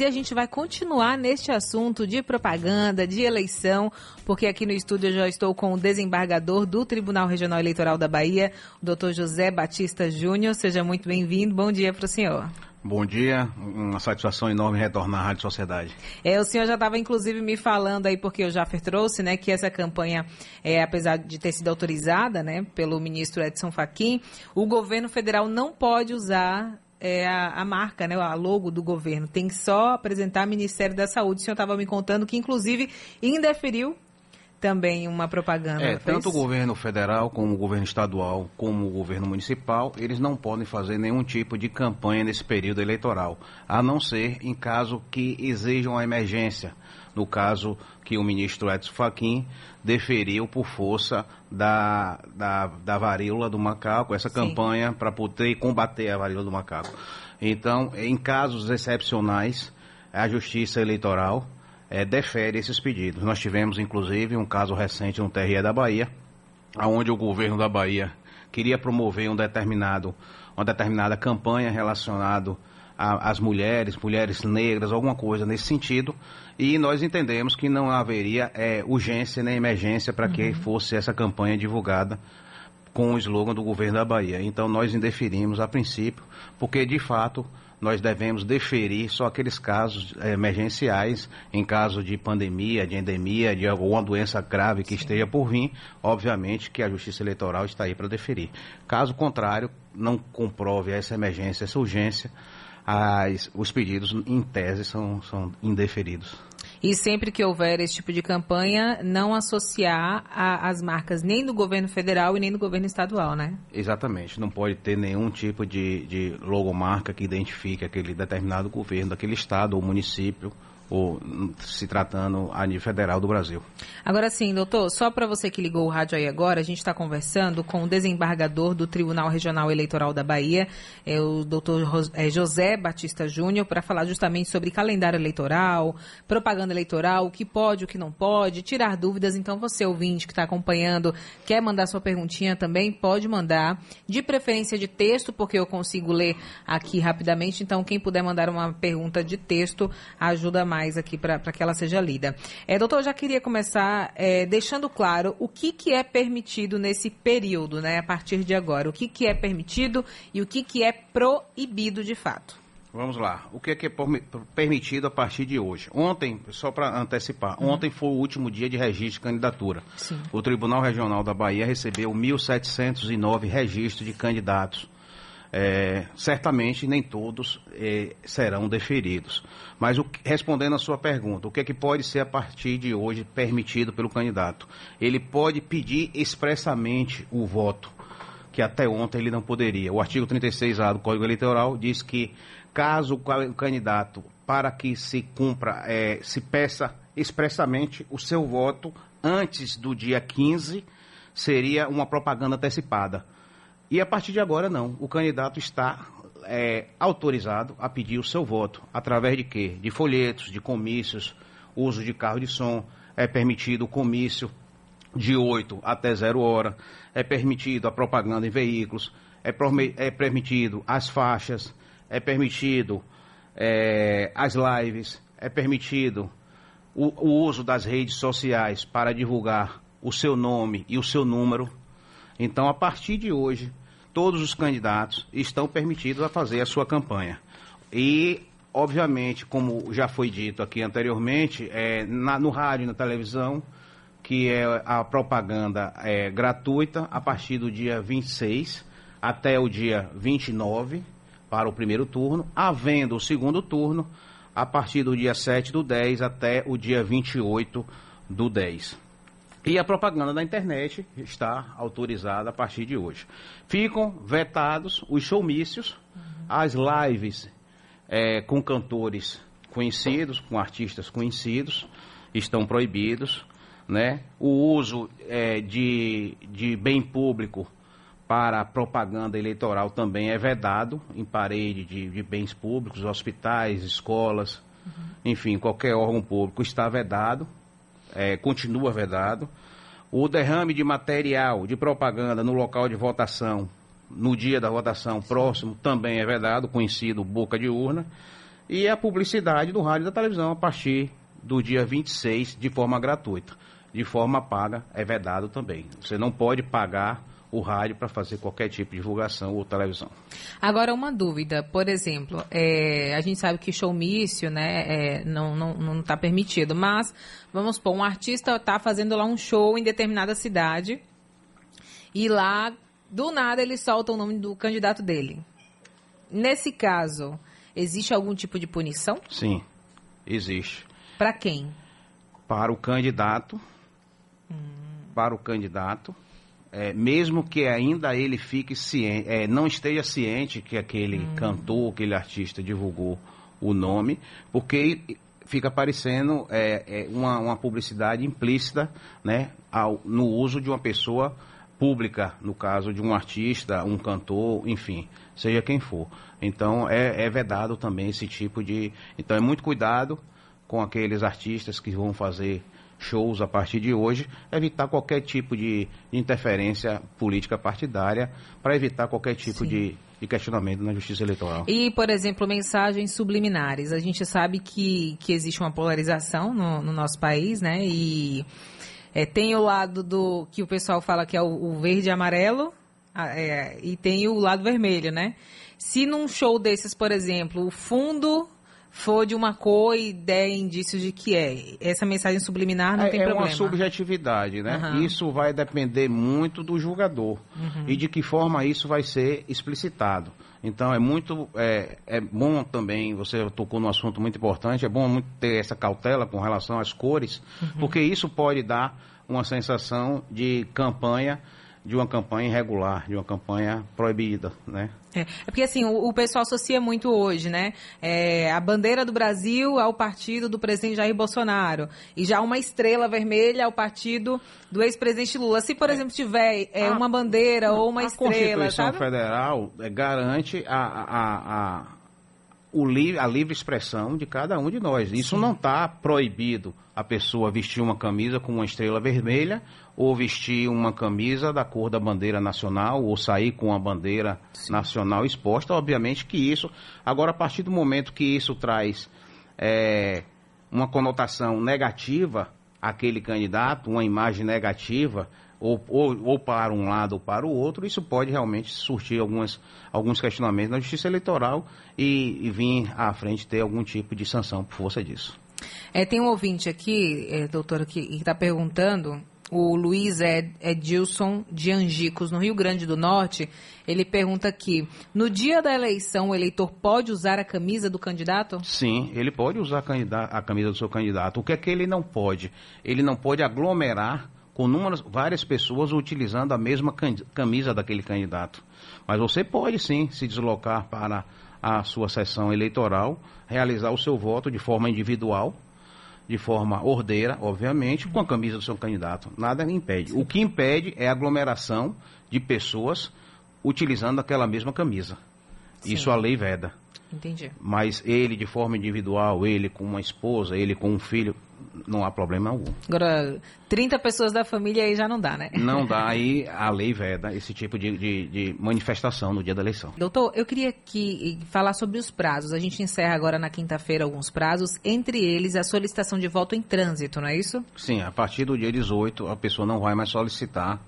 E a gente vai continuar neste assunto de propaganda, de eleição, porque aqui no estúdio eu já estou com o desembargador do Tribunal Regional Eleitoral da Bahia, o doutor José Batista Júnior. Seja muito bem-vindo. Bom dia para o senhor. Bom dia, uma satisfação enorme retornar à Rádio Sociedade. É, o senhor já estava inclusive me falando aí, porque o Jaffer trouxe, né, que essa campanha, é, apesar de ter sido autorizada, né, pelo ministro Edson Fachin, o governo federal não pode usar é, a, a, marca, né, a logo do governo. Tem que só apresentar o Ministério da Saúde. O senhor estava me contando que, inclusive, indeferiu também uma propaganda. É, tanto o governo federal, como o governo estadual, como o governo municipal, eles não podem fazer nenhum tipo de campanha nesse período eleitoral, a não ser em caso que exijam a emergência. No caso que o ministro Edson Fachin deferiu por força da, da, da varíola do macaco, essa Sim. campanha para poder combater a varíola do macaco. Então, em casos excepcionais, a Justiça Eleitoral é, defere esses pedidos. Nós tivemos, inclusive, um caso recente no TRE da Bahia, onde o governo da Bahia queria promover um determinado, uma determinada campanha relacionada às mulheres, mulheres negras, alguma coisa nesse sentido, e nós entendemos que não haveria é, urgência nem emergência para uhum. que fosse essa campanha divulgada com o slogan do governo da Bahia. Então nós indeferimos a princípio, porque de fato nós devemos deferir só aqueles casos eh, emergenciais, em caso de pandemia, de endemia, de alguma doença grave que Sim. esteja por vir, obviamente que a Justiça Eleitoral está aí para deferir. Caso contrário, não comprove essa emergência, essa urgência, as, os pedidos, em tese, são, são indeferidos. E sempre que houver esse tipo de campanha, não associar a, as marcas nem do governo federal e nem do governo estadual, né? Exatamente. Não pode ter nenhum tipo de, de logomarca que identifique aquele determinado governo, daquele estado ou município ou se tratando a nível federal do Brasil. Agora sim, doutor, só para você que ligou o rádio aí agora, a gente está conversando com o desembargador do Tribunal Regional Eleitoral da Bahia, é o doutor é, José Batista Júnior, para falar justamente sobre calendário eleitoral, propaganda eleitoral, o que pode, o que não pode, tirar dúvidas. Então, você, ouvinte que está acompanhando, quer mandar sua perguntinha também, pode mandar, de preferência de texto, porque eu consigo ler aqui rapidamente. Então, quem puder mandar uma pergunta de texto, ajuda mais mais aqui para que ela seja lida. É, doutor, eu já queria começar é, deixando claro o que, que é permitido nesse período, né, a partir de agora. O que, que é permitido e o que, que é proibido de fato. Vamos lá. O que é, que é permitido a partir de hoje? Ontem, só para antecipar, uhum. ontem foi o último dia de registro de candidatura. Sim. O Tribunal Regional da Bahia recebeu 1.709 registros de candidatos é, certamente nem todos é, serão deferidos. Mas o, respondendo a sua pergunta, o que é que pode ser a partir de hoje permitido pelo candidato? Ele pode pedir expressamente o voto, que até ontem ele não poderia. O artigo 36A do Código Eleitoral diz que caso o candidato, para que se cumpra, é, se peça expressamente o seu voto antes do dia 15, seria uma propaganda antecipada. E a partir de agora, não. O candidato está é, autorizado a pedir o seu voto. Através de quê? De folhetos, de comícios, uso de carro de som. É permitido o comício de 8 até 0 hora. É permitido a propaganda em veículos. É, é permitido as faixas. É permitido é, as lives. É permitido o, o uso das redes sociais para divulgar o seu nome e o seu número então, a partir de hoje, todos os candidatos estão permitidos a fazer a sua campanha. E, obviamente, como já foi dito aqui anteriormente, é, na, no rádio e na televisão, que é a propaganda é, gratuita a partir do dia 26 até o dia 29 para o primeiro turno, havendo o segundo turno a partir do dia 7 do 10 até o dia 28 do 10. E a propaganda da internet está autorizada a partir de hoje. Ficam vetados os showmícios, uhum. as lives é, com cantores conhecidos, com artistas conhecidos, estão proibidos. Né? O uso é, de, de bem público para propaganda eleitoral também é vedado em parede de, de bens públicos, hospitais, escolas, uhum. enfim, qualquer órgão público está vedado é, continua vedado. O derrame de material de propaganda no local de votação, no dia da votação próximo, também é vedado, conhecido boca de urna. e a publicidade do rádio e da televisão a partir do dia 26 de forma gratuita. De forma paga é vedado também. Você não pode pagar o rádio para fazer qualquer tipo de divulgação ou televisão. Agora, uma dúvida, por exemplo, é, a gente sabe que showmício né, é, não está não, não tá permitido, mas vamos supor, um artista está fazendo lá um show em determinada cidade e lá, do nada, ele solta o nome do candidato dele. Nesse caso, existe algum tipo de punição? Sim, existe. Para quem? Para o candidato. Hum. Para o candidato. É, mesmo que ainda ele fique ciente, é, não esteja ciente que aquele hum. cantor, aquele artista divulgou o nome, porque fica parecendo é, é, uma, uma, publicidade implícita né, ao, no uso de uma pessoa pública, no caso de um artista, um cantor, enfim, seja quem for. Então é, é vedado também esse tipo de. Então é muito cuidado com aqueles artistas que vão fazer shows a partir de hoje, evitar qualquer tipo de interferência política partidária, para evitar qualquer tipo de, de, questionamento na justiça eleitoral. E, por exemplo, mensagens subliminares. A gente sabe que, que existe uma polarização no, no nosso país, né? E é, tem o lado do que o pessoal fala que é o, o verde e amarelo, é, e tem o lado vermelho, né? Se num show desses, por exemplo, o fundo for de uma cor e der indícios de que é, essa mensagem subliminar não é, tem é problema. É uma subjetividade, né? Uhum. Isso vai depender muito do julgador uhum. e de que forma isso vai ser explicitado. Então é muito é, é bom também, você tocou num assunto muito importante, é bom muito ter essa cautela com relação às cores, uhum. porque isso pode dar uma sensação de campanha de uma campanha irregular, de uma campanha proibida, né? É, é porque assim, o, o, pessoal associa muito hoje, né? É, a bandeira do Brasil ao partido do presidente Jair Bolsonaro. E já uma estrela vermelha ao partido do ex-presidente Lula. Se, por é. exemplo, tiver é, a, uma bandeira ou uma estrela. A Constituição sabe? Federal é, garante a, a, a, o livre, a livre expressão de cada um de nós. Isso Sim. não está proibido a pessoa vestir uma camisa com uma estrela vermelha ou vestir uma camisa da cor da bandeira nacional, ou sair com a bandeira Sim. nacional exposta, obviamente que isso. Agora, a partir do momento que isso traz é, uma conotação negativa àquele candidato, uma imagem negativa, ou, ou, ou, para um lado ou para o outro, isso pode realmente surtir algumas, alguns questionamentos na justiça eleitoral e, e vir à frente ter algum tipo de sanção por força disso. É, tem um ouvinte aqui, é, doutora, que está perguntando o Luiz Edilson de Angicos, no Rio Grande do Norte, ele pergunta aqui: no dia da eleição, o eleitor pode usar a camisa do candidato? Sim, ele pode usar a camisa do seu candidato. O que é que ele não pode? Ele não pode aglomerar com números, várias pessoas utilizando a mesma camisa daquele candidato. Mas você pode sim se deslocar para a sua sessão eleitoral, realizar o seu voto de forma individual de forma ordeira, obviamente, com a camisa do seu candidato. Nada impede. O que impede é a aglomeração de pessoas utilizando aquela mesma camisa. Sim. Isso a lei veda. Entendi. Mas ele de forma individual, ele com uma esposa, ele com um filho, não há problema algum. Agora, 30 pessoas da família aí já não dá, né? Não dá, aí a lei veda esse tipo de, de, de manifestação no dia da eleição. Doutor, eu queria aqui falar sobre os prazos. A gente encerra agora na quinta-feira alguns prazos, entre eles a solicitação de voto em trânsito, não é isso? Sim, a partir do dia 18 a pessoa não vai mais solicitar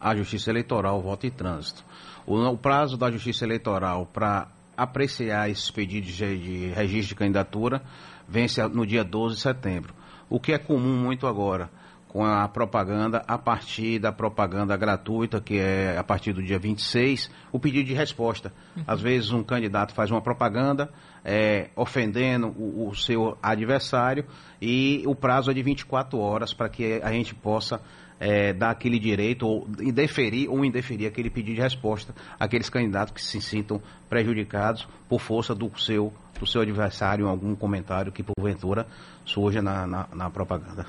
à Justiça Eleitoral voto em trânsito. O, o prazo da Justiça Eleitoral para apreciar esses pedidos de, de registro de candidatura vence no dia 12 de setembro. O que é comum muito agora com a propaganda, a partir da propaganda gratuita, que é a partir do dia 26, o pedido de resposta. Uhum. Às vezes um candidato faz uma propaganda é, ofendendo o, o, seu adversário e o prazo é de 24 horas para que a gente possa é, dar aquele direito ou indeferir ou indeferir aquele pedido de resposta àqueles candidatos que se sintam prejudicados por força do seu, do seu adversário em algum comentário que porventura surja na, na, na propaganda.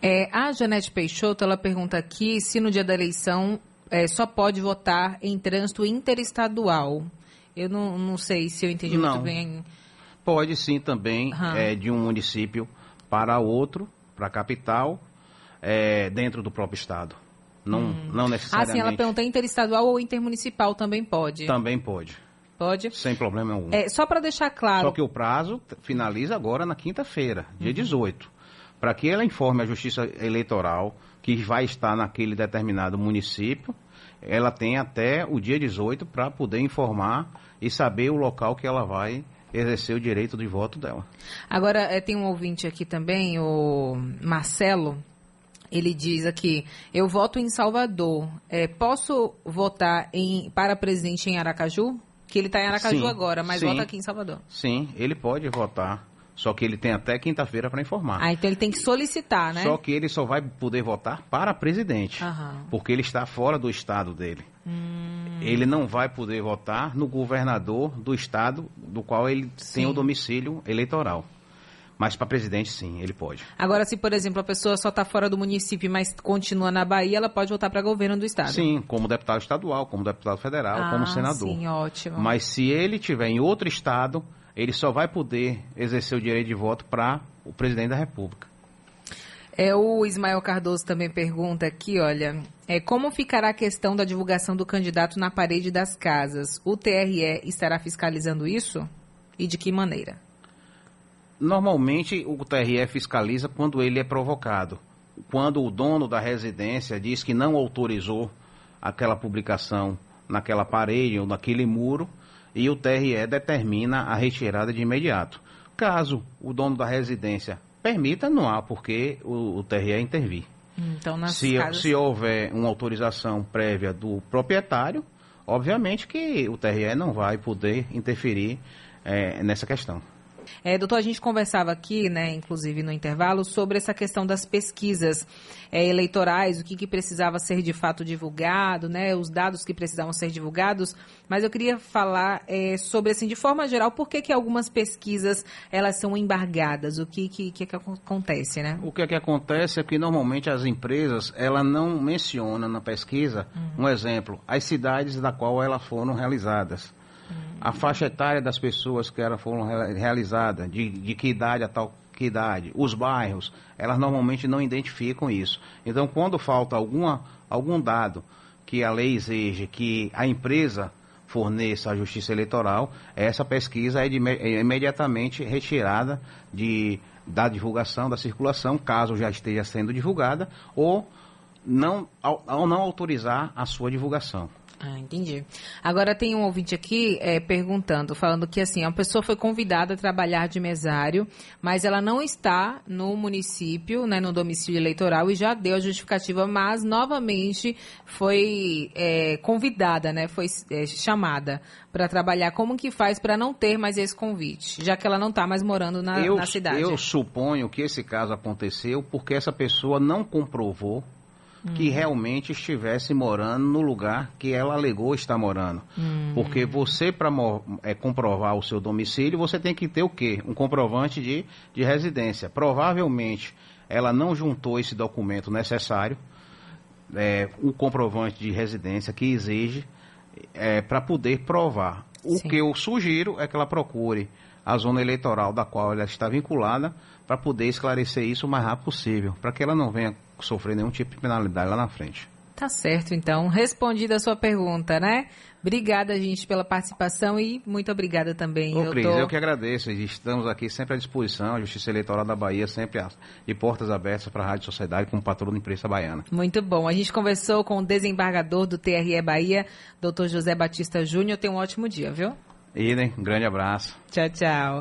É, a Janete Peixoto, ela pergunta aqui se no dia da eleição é, só pode votar em trânsito interestadual. Eu não, não sei se eu entendi não. muito bem. Pode sim também, uhum. é, de um município para outro, para a capital, é, dentro do próprio estado. Não, hum. não necessariamente. Ah, sim, ela pergunta interestadual ou intermunicipal também pode? Também pode. Pode? Sem problema algum. É, só para deixar claro. Só que o prazo finaliza agora na quinta-feira, dia uhum. 18. Para que ela informe a Justiça Eleitoral que vai estar naquele determinado município, ela tem até o dia 18 para poder informar e saber o local que ela vai exercer o direito de voto dela. Agora, é, tem um ouvinte aqui também, o Marcelo, ele diz aqui: eu voto em Salvador. É, posso votar em, para presidente em Aracaju? Que ele está em Aracaju sim, agora, mas sim, vota aqui em Salvador. Sim, ele pode votar. Só que ele tem até quinta-feira para informar. Ah, então ele tem que solicitar, né? Só que ele só vai poder votar para presidente. Aham. Porque ele está fora do estado dele. Hum. Ele não vai poder votar no governador do estado do qual ele sim. tem o domicílio eleitoral. Mas para presidente, sim, ele pode. Agora, se, por exemplo, a pessoa só está fora do município, mas continua na Bahia, ela pode votar para governo do Estado? Sim, como deputado estadual, como deputado federal, ah, como senador. Sim, ótimo. Mas se ele tiver em outro Estado, ele só vai poder exercer o direito de voto para o presidente da República. É, o Ismael Cardoso também pergunta aqui, olha, é, como ficará a questão da divulgação do candidato na parede das casas? O TRE estará fiscalizando isso? E de que maneira? Normalmente o TRE fiscaliza quando ele é provocado. Quando o dono da residência diz que não autorizou aquela publicação naquela parede ou naquele muro e o TRE determina a retirada de imediato. Caso o dono da residência permita, não há porque o, o TRE intervir. Então, se, casas... se houver uma autorização prévia do proprietário, obviamente que o TRE não vai poder interferir é, nessa questão. É, doutor, a gente conversava aqui, né, inclusive no intervalo, sobre essa questão das pesquisas é, eleitorais, o que, que, precisava ser de fato divulgado, né, os dados que precisavam ser divulgados, mas eu queria falar é, sobre, assim, de forma geral, por que, que algumas pesquisas elas são embargadas, o que, que, que, que acontece, né? O que, que acontece é que normalmente as empresas, ela não menciona na pesquisa, uhum. um exemplo, as cidades da qual elas foram realizadas a faixa etária das pessoas que eram, foram realizadas, de, de que idade a tal que idade, os bairros, elas normalmente não identificam isso. Então, quando falta alguma, algum dado que a lei exige que a empresa forneça à Justiça Eleitoral, essa pesquisa é, de, é imediatamente retirada de, da divulgação, da circulação, caso já esteja sendo divulgada, ou não, ao, ao não autorizar a sua divulgação. Ah, entendi. Agora tem um ouvinte aqui é, perguntando, falando que assim, a pessoa foi convidada a trabalhar de mesário, mas ela não está no município, né, no domicílio eleitoral e já deu a justificativa, mas novamente foi é, convidada, né, foi é, chamada para trabalhar. Como que faz para não ter mais esse convite, já que ela não está mais morando na, eu, na cidade? Eu suponho que esse caso aconteceu porque essa pessoa não comprovou que realmente estivesse morando no lugar que ela alegou estar morando. Hum. Porque você, para é, comprovar o seu domicílio, você tem que ter o quê? Um comprovante de, de residência. Provavelmente ela não juntou esse documento necessário, é, o comprovante de residência que exige é, para poder provar. O Sim. que eu sugiro é que ela procure a zona eleitoral da qual ela está vinculada para poder esclarecer isso o mais rápido possível, para que ela não venha sofrer nenhum tipo de penalidade lá na frente. Tá certo, então. Respondida a sua pergunta, né? Obrigada, gente, pela participação e muito obrigada também. Ô, Cris, eu que agradeço. Estamos aqui sempre à disposição. A Justiça Eleitoral da Bahia sempre de portas abertas para a Rádio Sociedade como patrono da imprensa baiana. Muito bom. A gente conversou com o desembargador do TRE Bahia, doutor José Batista Júnior. Tenha um ótimo dia, viu? Idem, um grande abraço. Tchau, tchau.